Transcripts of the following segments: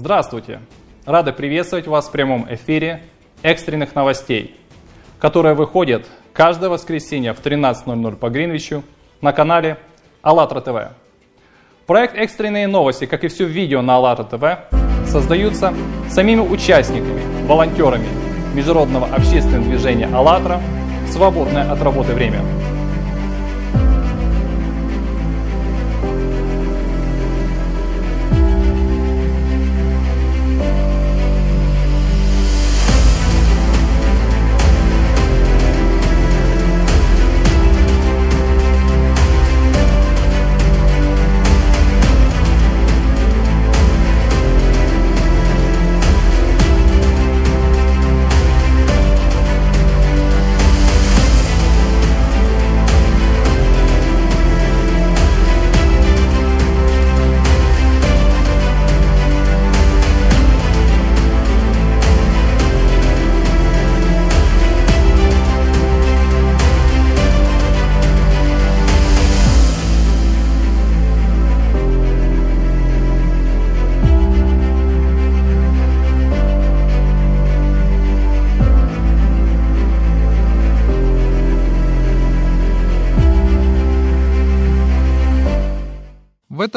Здравствуйте! Рады приветствовать вас в прямом эфире экстренных новостей, которые выходят каждое воскресенье в 13.00 по Гринвичу на канале АЛЛАТРА ТВ. Проект «Экстренные новости», как и все видео на АЛЛАТРА ТВ, создаются самими участниками, волонтерами Международного общественного движения «АЛЛАТРА» в свободное от работы время.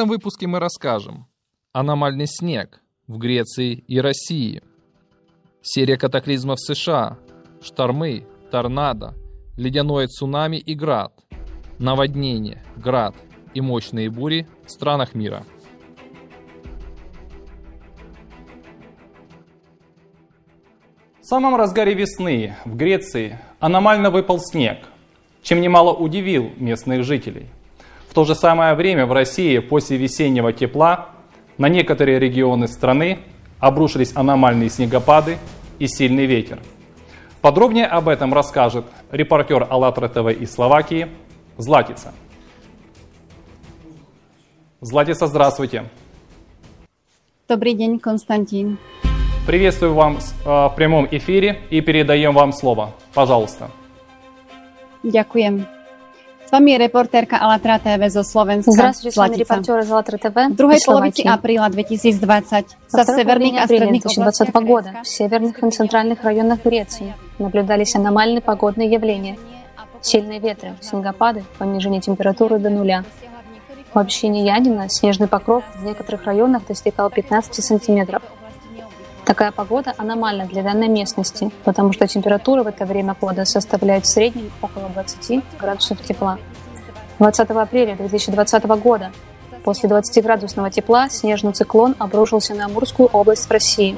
Этом выпуске мы расскажем. Аномальный снег в Греции и России, серия катаклизмов в США, штормы, торнадо, ледяное цунами и град, наводнение, град и мощные бури в странах мира. В самом разгаре весны в Греции аномально выпал снег, чем немало удивил местных жителей – в то же самое время в России после весеннего тепла на некоторые регионы страны обрушились аномальные снегопады и сильный ветер. Подробнее об этом расскажет репортер АЛЛАТРА ТВ из Словакии Златица. Златица, здравствуйте. Добрый день, Константин. Приветствую вам э, в прямом эфире и передаем вам слово. Пожалуйста. Ďakujem. Vami je reportérka Alatra TV zo Slovenska. Здравствуйте, с вами репортер из Алатра ТВ. В druhej polovici apríla 2020 sa в severných a stredných 2020 года в северных и центральных районах Греции наблюдались аномальные погодные явления. Сильные ветры, снегопады, понижение температуры до нуля. В общине Янина снежный покров в некоторых районах достигал 15 сантиметров. Такая погода аномальна для данной местности, потому что температура в это время года составляет в среднем около 20 градусов тепла. 20 апреля 2020 года после 20-градусного тепла снежный циклон обрушился на Амурскую область в России.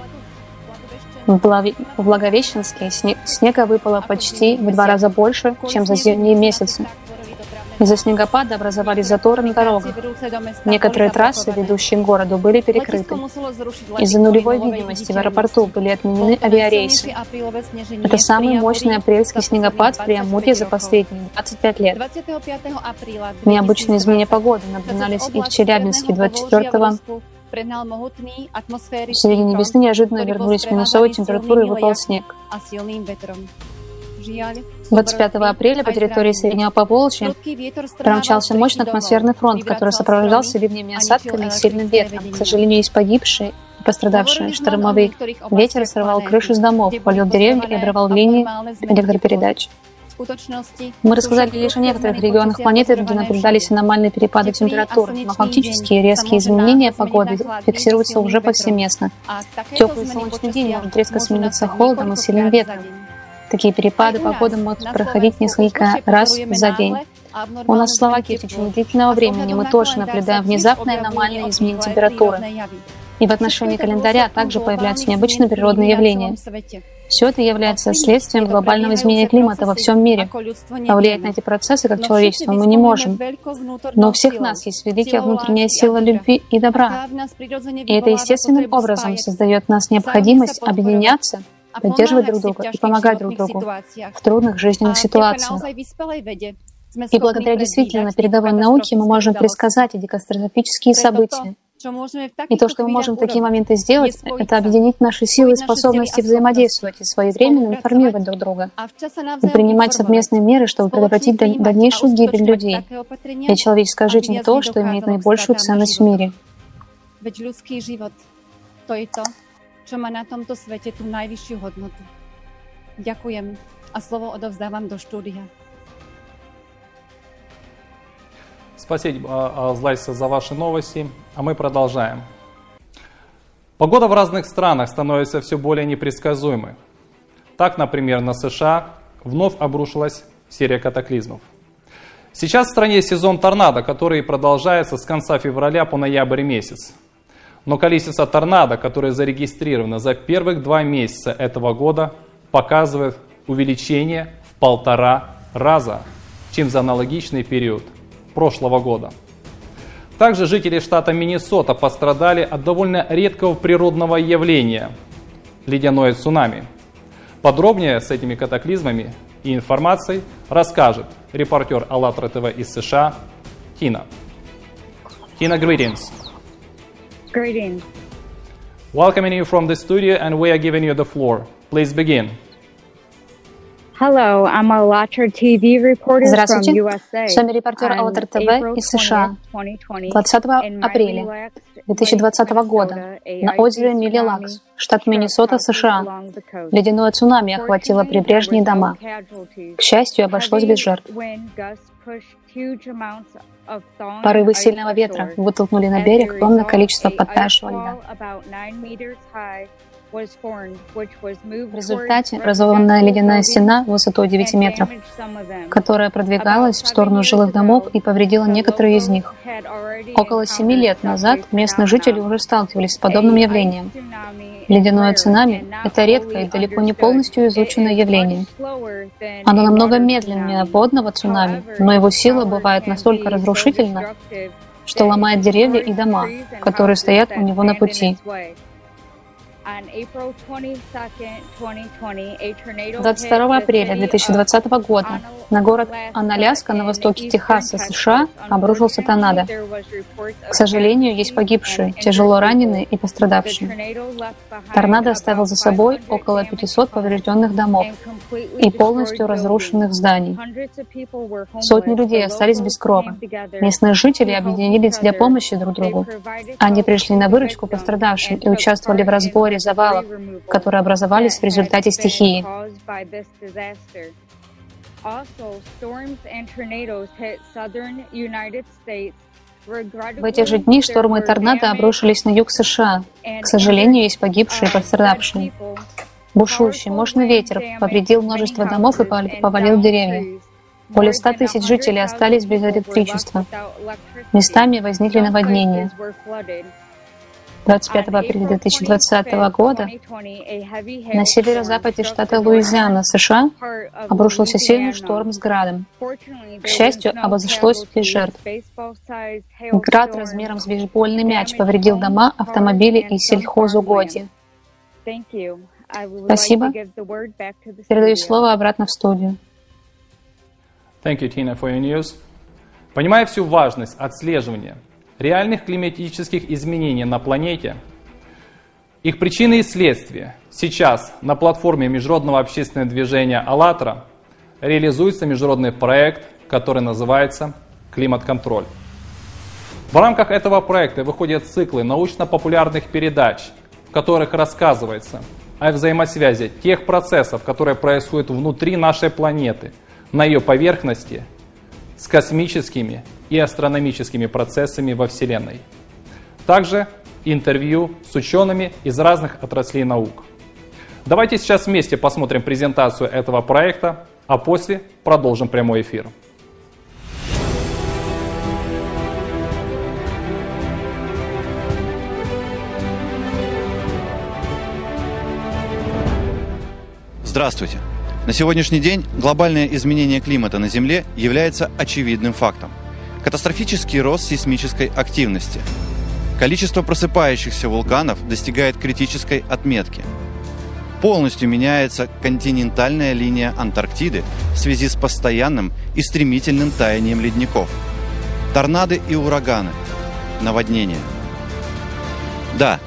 В Благовещенске снега выпало почти в два раза больше, чем за зимние месяцы. Из-за снегопада образовались заторы на дорогах. Некоторые трассы, ведущие к городу, были перекрыты. Из-за нулевой видимости в аэропорту были отменены авиарейсы. Это самый мощный апрельский снегопад в Приамурье за последние 25 лет. Необычные изменения погоды наблюдались и в Челябинске 24 в середине весны неожиданно вернулись минусовые температуры и выпал снег. 25 апреля по территории Среднего Поволжья промчался мощный атмосферный фронт, который сопровождался ливнями осадками и сильным ветром. К сожалению, есть погибшие и пострадавшие. Штормовый ветер срывал крыши с домов, полил деревни и обрывал линии электропередач. Мы рассказали лишь о некоторых регионах планеты, где наблюдались аномальные перепады температур, но фактически резкие изменения погоды фиксируются уже повсеместно. Теплый солнечный день может резко смениться холодом и сильным ветром. Такие перепады погоды могут проходить несколько раз за день. У нас в Словакии в течение длительного времени мы тоже наблюдаем внезапные аномальные изменения температуры. И в отношении календаря также появляются необычные природные явления. Все это является следствием глобального изменения климата во всем мире. Повлиять на эти процессы, как человечество, мы не можем. Но у всех нас есть великая внутренняя сила любви и добра. И это естественным образом создает нас необходимость объединяться поддерживать друг друга и помогать друг другу в трудных жизненных ситуациях. И благодаря действительно передовой науке мы можем предсказать эти катастрофические события. И то, что мы можем в такие моменты сделать, это объединить наши силы и способности взаимодействовать и своевременно информировать друг друга и принимать совместные меры, чтобы предотвратить дальнейшую гибель людей. Ведь человеческая жизнь — то, что имеет наибольшую ценность в мире. Čo má na tomto svete tú najvyššiu hodnotu. Ďakujem a slovo odovzdávam do štúdia. Спасибо, Злайса, за ваши новости. А мы продолжаем. Погода в разных странах становится все более непредсказуемой. Так, например, на США вновь обрушилась серия катаклизмов. Сейчас в стране сезон торнадо, который продолжается с конца февраля по ноябрь месяц. Но количество торнадо, которые зарегистрировано за первых два месяца этого года, показывает увеличение в полтора раза, чем за аналогичный период прошлого года. Также жители штата Миннесота пострадали от довольно редкого природного явления – ледяное цунами. Подробнее с этими катаклизмами и информацией расскажет репортер АЛЛАТРА ТВ из США Тина. Тина, greetings. Greetings. Welcoming you from the studio and we are giving you the floor. Please begin. Hello, I'm a Latra TV reporter Здравствуйте, from USA. с вами репортер АЛЛАТРА ТВ из США. 20 апреля 2020 года на озере Милилакс, штат Миннесота, США, ледяное цунами охватило прибрежные дома. К счастью, обошлось без жертв. Порывы сильного ветра вытолкнули на берег огромное количество подтаявшего льда. В результате образованная ледяная стена высотой 9 метров, которая продвигалась в сторону жилых домов и повредила некоторые из них. Около семи лет назад местные жители уже сталкивались с подобным явлением. Ледяное цунами — это редкое и далеко не полностью изученное явление. Оно намного медленнее водного цунами, но его сила бывает настолько разрушительна, что ломает деревья и дома, которые стоят у него на пути. 22 апреля 2020 года на город Аналяска на востоке Техаса, США, обрушился торнадо. К сожалению, есть погибшие, тяжело раненые и пострадавшие. Торнадо оставил за собой около 500 поврежденных домов и полностью разрушенных зданий. Сотни людей остались без крова. Местные жители объединились для помощи друг другу. Они пришли на выручку пострадавшим и участвовали в разборе завалов, которые образовались в результате стихии. В эти же дни штормы и торнадо обрушились на юг США. К сожалению, есть погибшие и пострадавшие. Бушующий, мощный ветер повредил множество домов и повалил деревья. Более 100 тысяч жителей остались без электричества. Местами возникли наводнения. 25 апреля 2020 года на северо-западе штата Луизиана, США, обрушился сильный шторм с градом. К счастью, обошлось без жертв. Град размером с бейсбольный мяч повредил дома, автомобили и сельхозугодья. Спасибо. Передаю слово обратно в студию. Thank you, Tina, for your news. Понимая всю важность отслеживания реальных климатических изменений на планете, их причины и следствия. Сейчас на платформе Международного общественного движения «АЛЛАТРА» реализуется международный проект, который называется «Климат-контроль». В рамках этого проекта выходят циклы научно-популярных передач, в которых рассказывается о взаимосвязи тех процессов, которые происходят внутри нашей планеты, на ее поверхности, с космическими и астрономическими процессами во Вселенной. Также интервью с учеными из разных отраслей наук. Давайте сейчас вместе посмотрим презентацию этого проекта, а после продолжим прямой эфир. Здравствуйте! На сегодняшний день глобальное изменение климата на Земле является очевидным фактом – Катастрофический рост сейсмической активности. Количество просыпающихся вулканов достигает критической отметки. Полностью меняется континентальная линия Антарктиды в связи с постоянным и стремительным таянием ледников. Торнады и ураганы. Наводнения. Да,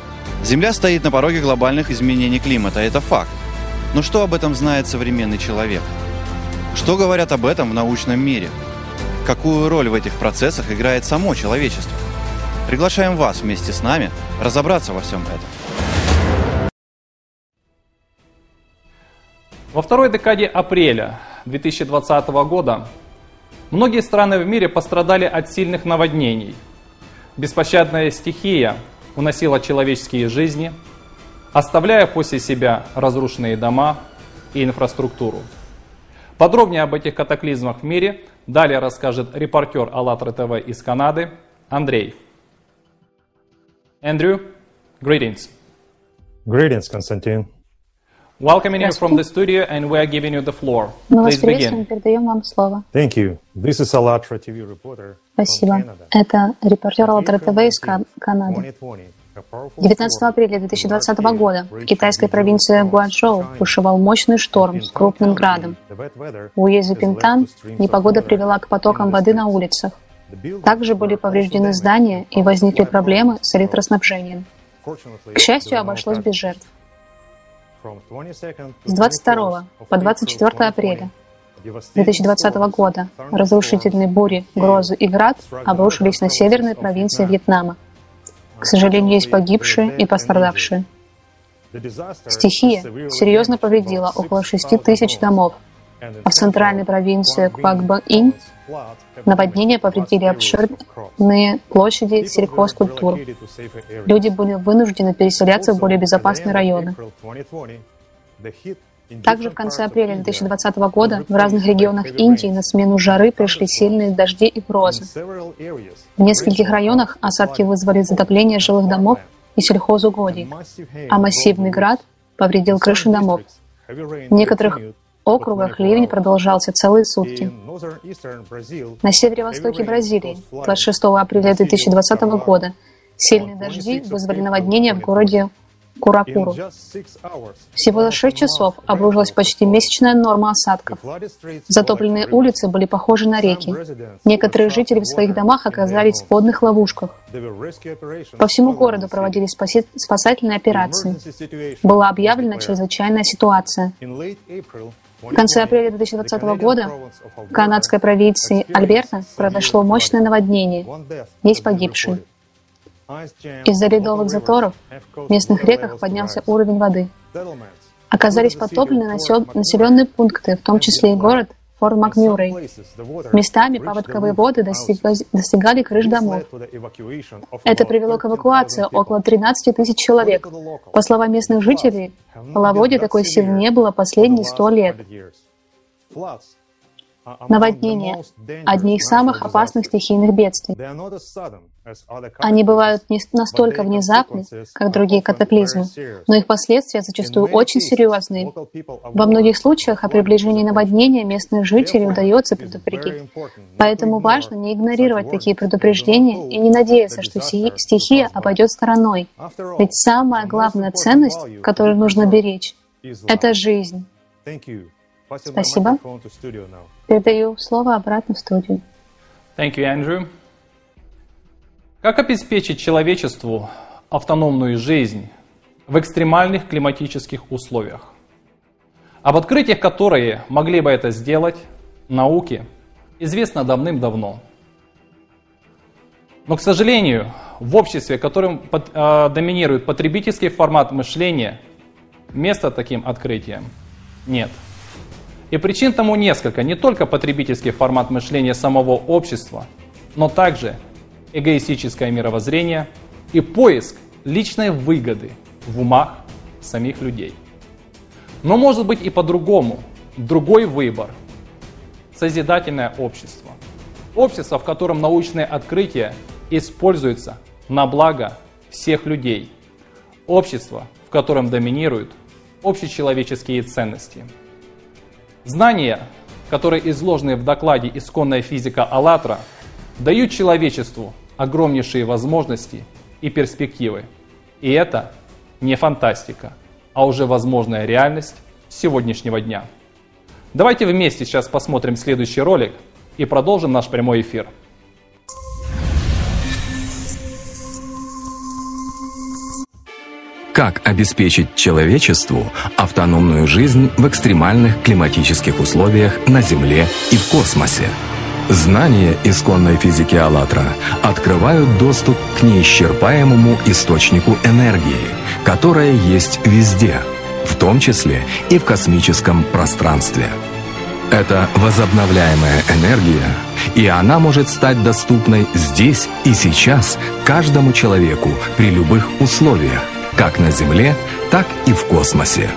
Земля стоит на пороге глобальных изменений климата, это факт. Но что об этом знает современный человек? Что говорят об этом в научном мире? Какую роль в этих процессах играет само человечество? Приглашаем вас вместе с нами разобраться во всем этом. Во второй декаде апреля 2020 года многие страны в мире пострадали от сильных наводнений. Беспощадная стихия уносила человеческие жизни – оставляя после себя разрушенные дома и инфраструктуру. Подробнее об этих катаклизмах в мире далее расскажет репортер АЛЛАТРА ТВ из Канады Андрей. Andrew, greetings. Greetings, Константин. Welcoming you from the studio, and we are giving you the floor. Мы вас приветствуем, передаем вам слово. Thank you. This is Alatra TV reporter Спасибо. Это репортер АЛЛАТРА ТВ из Канады. 19 апреля 2020 года в китайской провинции Гуанчжоу бушевал мощный шторм с крупным градом. В уезде Пинтан непогода привела к потокам воды на улицах. Также были повреждены здания и возникли проблемы с электроснабжением. К счастью, обошлось без жертв. С 22 по 24 апреля 2020 года разрушительные бури, грозы и град обрушились на северной провинции Вьетнама. К сожалению, есть погибшие и пострадавшие. Стихия серьезно повредила около 6 тысяч домов, а в центральной провинции Квакба-Инь наводнения повредили обширные площади сельхозкультур. Люди были вынуждены переселяться в более безопасные районы. Также в конце апреля 2020 года в разных регионах Индии на смену жары пришли сильные дожди и грозы. В нескольких районах осадки вызвали затопление жилых домов и сельхозугодий, а массивный град повредил крыши домов. В некоторых округах ливень продолжался целые сутки. На северо-востоке Бразилии 26 апреля 2020 года сильные дожди вызвали наводнение в городе Куракуру. Всего за 6 часов обрушилась почти месячная норма осадков. Затопленные улицы были похожи на реки. Некоторые жители в своих домах оказались в водных ловушках. По всему городу проводились спасательные операции. Была объявлена чрезвычайная ситуация. В конце апреля 2020 года в канадской провинции Альберта произошло мощное наводнение. Есть погибшие. Из-за ледовых заторов в местных реках поднялся уровень воды. Оказались потоплены населенные пункты, в том числе и город Форт Макмюррей. Местами паводковые воды достигали, крыш домов. Это привело к эвакуации около 13 тысяч человек. По словам местных жителей, половодья такой силы не было последние сто лет. Наводнения — одни из самых опасных стихийных бедствий. Они бывают не настолько внезапны, как другие катаклизмы, но их последствия зачастую очень серьезные. Во многих случаях о приближении наводнения местных жителей удается предупредить. Поэтому важно не игнорировать такие предупреждения и не надеяться, что стихия обойдет стороной. Ведь самая главная ценность, которую нужно беречь, — это жизнь. Спасибо. Передаю слово обратно в студию. Thank you, Andrew. Как обеспечить человечеству автономную жизнь в экстремальных климатических условиях? Об открытиях, которые могли бы это сделать, науке известно давным-давно. Но, к сожалению, в обществе, в котором э, доминирует потребительский формат мышления, места таким открытиям нет. И причин тому несколько. Не только потребительский формат мышления самого общества, но также эгоистическое мировоззрение и поиск личной выгоды в умах самих людей. Но может быть и по-другому, другой выбор. Созидательное общество. Общество, в котором научные открытия используются на благо всех людей. Общество, в котором доминируют общечеловеческие ценности – Знания, которые изложены в докладе «Исконная физика АЛЛАТРА», дают человечеству огромнейшие возможности и перспективы. И это не фантастика, а уже возможная реальность сегодняшнего дня. Давайте вместе сейчас посмотрим следующий ролик и продолжим наш прямой эфир. Как обеспечить человечеству автономную жизнь в экстремальных климатических условиях на Земле и в космосе? Знания исконной физики АЛЛАТРА открывают доступ к неисчерпаемому источнику энергии, которая есть везде – в том числе и в космическом пространстве. Это возобновляемая энергия, и она может стать доступной здесь и сейчас каждому человеку при любых условиях, как на Земле, так и в космосе.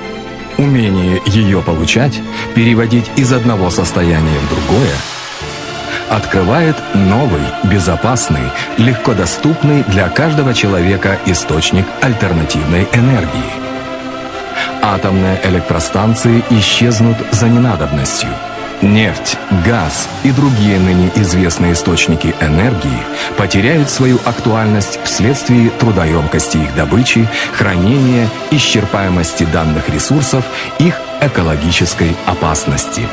Умение ее получать, переводить из одного состояния в другое, открывает новый, безопасный, легко доступный для каждого человека источник альтернативной энергии – Атомные электростанции исчезнут за ненадобностью. Нефть, газ и другие ныне известные источники энергии потеряют свою актуальность вследствие трудоемкости их добычи, хранения, исчерпаемости данных ресурсов, их экологической опасности.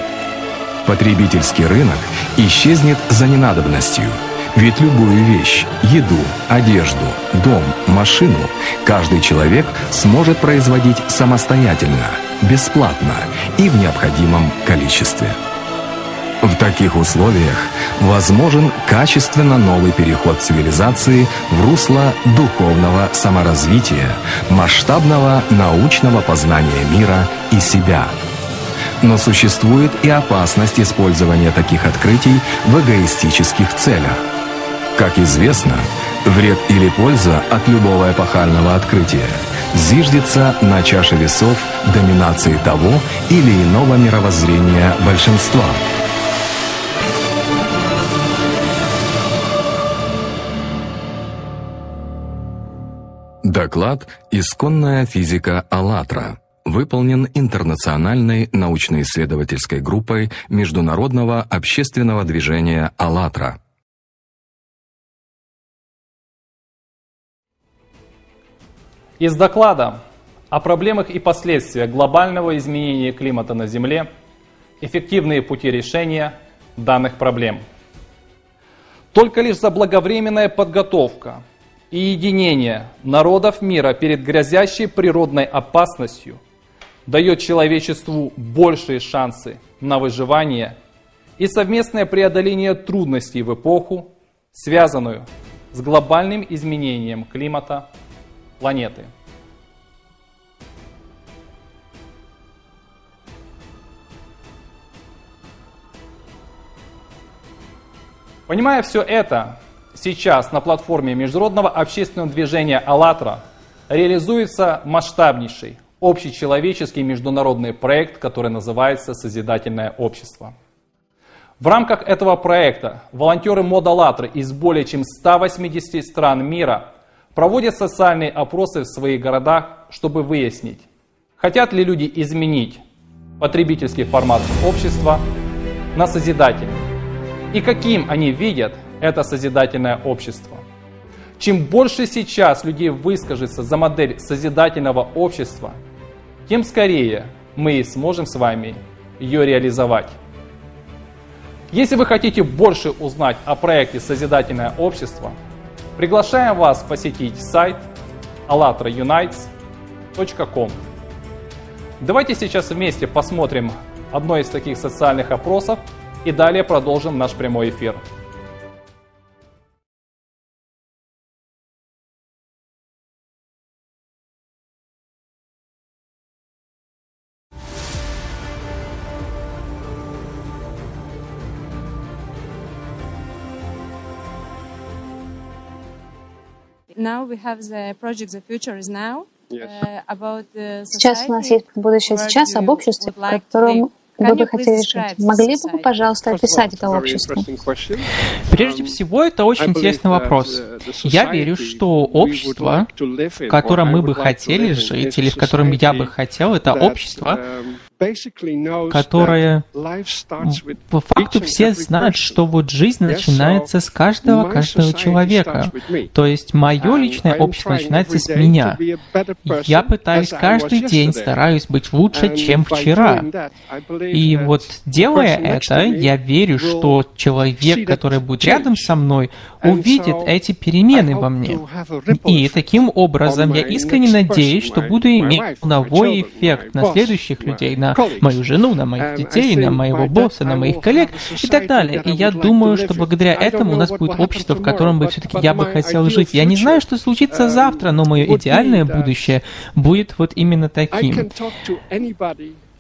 Потребительский рынок исчезнет за ненадобностью – ведь любую вещь, еду, одежду, дом, машину каждый человек сможет производить самостоятельно, бесплатно и в необходимом количестве. В таких условиях возможен качественно новый переход цивилизации в русло духовного саморазвития, масштабного научного познания мира и себя. Но существует и опасность использования таких открытий в эгоистических целях. Как известно, вред или польза от любого эпохального открытия зиждется на чаше весов доминации того или иного мировоззрения большинства. Доклад «Исконная физика АЛЛАТРА» выполнен интернациональной научно-исследовательской группой Международного общественного движения «АЛЛАТРА». Из доклада о проблемах и последствиях глобального изменения климата на Земле, эффективные пути решения данных проблем. Только лишь заблаговременная подготовка и единение народов мира перед грозящей природной опасностью дает человечеству большие шансы на выживание и совместное преодоление трудностей в эпоху, связанную с глобальным изменением климата планеты. Понимая все это, сейчас на платформе Международного общественного движения «АЛЛАТРА» реализуется масштабнейший общечеловеческий международный проект, который называется «Созидательное общество». В рамках этого проекта волонтеры МОД «АЛЛАТРА» из более чем 180 стран мира проводят социальные опросы в своих городах, чтобы выяснить, хотят ли люди изменить потребительский формат общества на созидательный и каким они видят это созидательное общество. Чем больше сейчас людей выскажется за модель созидательного общества, тем скорее мы сможем с вами ее реализовать. Если вы хотите больше узнать о проекте «Созидательное общество», приглашаем вас посетить сайт allatraunites.com. Давайте сейчас вместе посмотрим одно из таких социальных опросов – и далее продолжим наш прямой эфир. Now we have the project The Future is Now. Uh, сейчас у нас есть будущее сейчас об обществе, в котором вы бы хотели жить? Могли бы вы, пожалуйста, описать это общество? Прежде всего, это очень интересный вопрос. Я верю, что общество, в котором мы бы хотели жить, или в котором я бы хотел, это общество, которое по факту все знают, что вот жизнь начинается с каждого, каждого человека. То есть мое личное общество начинается с меня. Я пытаюсь каждый день, стараюсь быть лучше, чем вчера. И вот делая это, я верю, что человек, который будет рядом со мной, увидит эти перемены во мне. И таким образом я искренне надеюсь, что буду иметь волновой эффект на следующих людей, на мою жену, на моих детей, на моего босса, на моих коллег и так далее. И я думаю, что благодаря этому у нас будет общество, в котором бы все-таки я бы хотел жить. Я не знаю, что случится завтра, но мое идеальное будущее будет вот именно таким.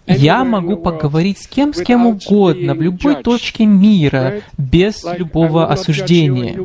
Я могу поговорить с кем, с кем угодно, в любой точке мира, без любого осуждения.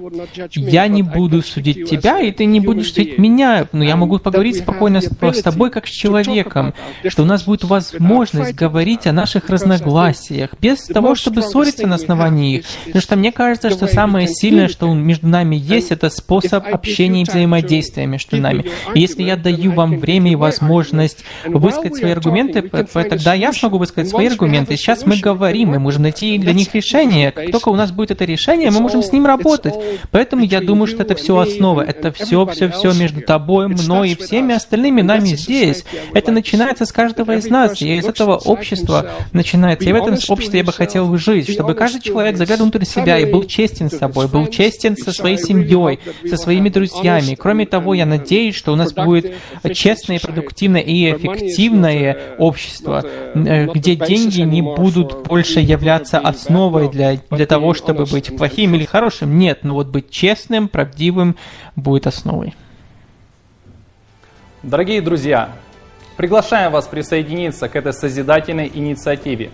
Я не буду судить тебя, и ты не будешь судить меня, но я могу поговорить спокойно с, с тобой, как с человеком, что у нас будет возможность говорить о наших разногласиях, без того, чтобы ссориться на основании их. Потому что мне кажется, что самое сильное, что между нами есть, это способ общения и взаимодействия между нами. И если я даю вам время и возможность высказать свои аргументы, тогда я смогу высказать свои аргументы. Сейчас мы говорим, мы можем найти для них решение. Как только у нас будет это решение, мы можем с ним работать. Поэтому я думаю, что это все основа. Это все, все, все между тобой, мной и всеми остальными нами здесь. Это начинается с каждого из нас. И из этого общества начинается. И в этом обществе я бы хотел жить, чтобы каждый человек заглядывал внутрь себя и был честен с собой, был честен со своей семьей, со своими друзьями. Кроме того, я надеюсь, что у нас будет честное, продуктивное и эффективное общество, где деньги не будут больше являться основой для, для того, чтобы быть плохим или хорошим. Нет, но вот быть честным, правдивым будет основой. Дорогие друзья, приглашаем вас присоединиться к этой созидательной инициативе.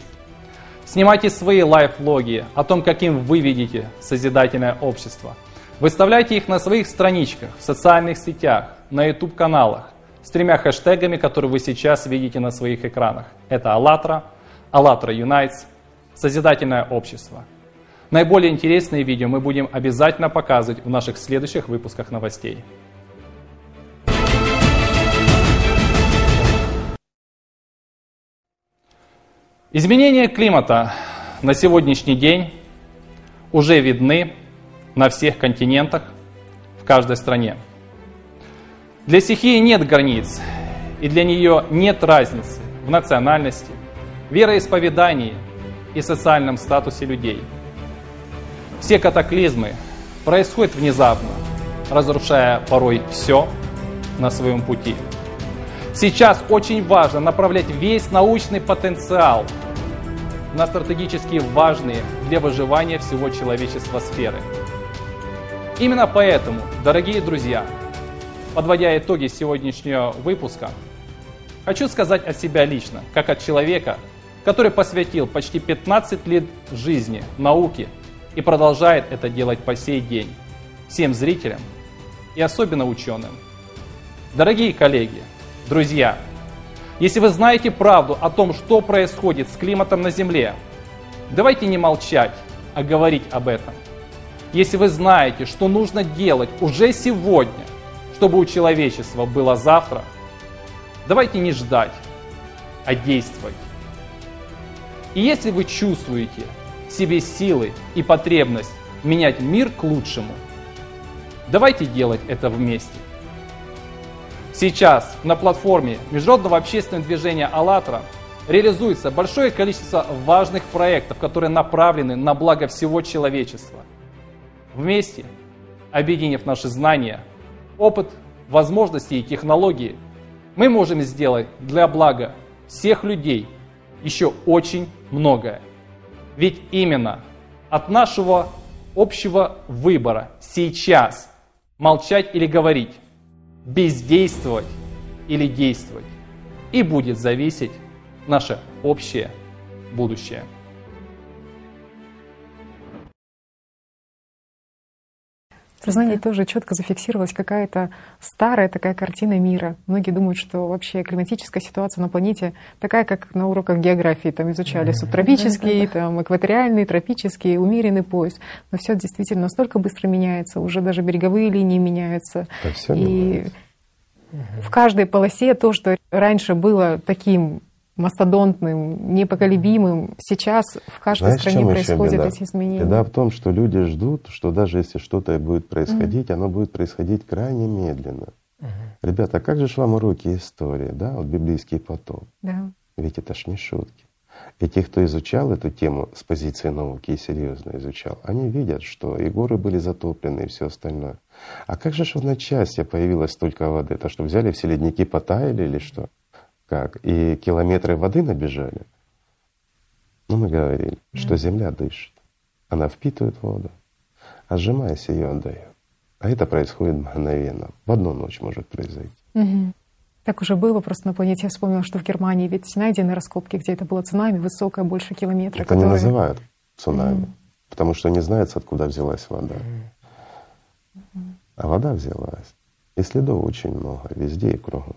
Снимайте свои лайфлоги о том, каким вы видите созидательное общество. Выставляйте их на своих страничках, в социальных сетях, на YouTube-каналах с тремя хэштегами, которые вы сейчас видите на своих экранах. Это «АЛЛАТРА», «АЛЛАТРА Юнайтс», «Созидательное общество». Наиболее интересные видео мы будем обязательно показывать в наших следующих выпусках новостей. Изменения климата на сегодняшний день уже видны на всех континентах, в каждой стране. Для стихии нет границ, и для нее нет разницы в национальности, вероисповедании и социальном статусе людей. Все катаклизмы происходят внезапно, разрушая порой все на своем пути. Сейчас очень важно направлять весь научный потенциал на стратегически важные для выживания всего человечества сферы. Именно поэтому, дорогие друзья, Подводя итоги сегодняшнего выпуска, хочу сказать о себя лично, как от человека, который посвятил почти 15 лет жизни науке и продолжает это делать по сей день, всем зрителям и особенно ученым. Дорогие коллеги, друзья, если вы знаете правду о том, что происходит с климатом на Земле, давайте не молчать, а говорить об этом. Если вы знаете, что нужно делать уже сегодня, чтобы у человечества было завтра, давайте не ждать, а действовать. И если вы чувствуете в себе силы и потребность менять мир к лучшему, давайте делать это вместе. Сейчас на платформе Международного общественного движения «АЛЛАТРА» реализуется большое количество важных проектов, которые направлены на благо всего человечества. Вместе, объединив наши знания, опыт, возможности и технологии, мы можем сделать для блага всех людей еще очень многое. Ведь именно от нашего общего выбора сейчас молчать или говорить, бездействовать или действовать, и будет зависеть наше общее будущее. В сознании тоже четко зафиксировалась какая-то старая такая картина мира. Многие думают, что вообще климатическая ситуация на планете такая, как на уроках географии. Там изучали субтропический, там, экваториальный, тропический, умеренный пояс. Но все действительно настолько быстро меняется. Уже даже береговые линии меняются. И в каждой полосе то, что раньше было таким мастодонтным, непоколебимым. Сейчас в каждой Знаешь, стране происходят эти изменения. Беда в том, что люди ждут, что даже если что-то будет происходить, mm-hmm. оно будет происходить крайне медленно. Mm-hmm. Ребята, а как же ж вам уроки истории, да, вот библейский потоп? Да. Ведь это ж не шутки. И те, кто изучал эту тему с позиции науки и серьезно изучал, они видят, что и горы были затоплены, и все остальное. А как же ж в одночасье появилось столько воды? Это что, взяли все ледники, потаяли или что? Как? И километры воды набежали? Ну, мы говорили, что Земля дышит. Она впитывает воду, а сжимаясь, ее отдает. А это происходит мгновенно. В одну ночь может произойти. Угу. Так уже было просто на планете. Я вспомнила, что в Германии ведь найдены раскопки, где это было цунами, высокое, больше километра. Это которые... не называют цунами, mm. потому что не знается, откуда взялась вода. Mm. А вода взялась. И следов очень много, везде и кругом.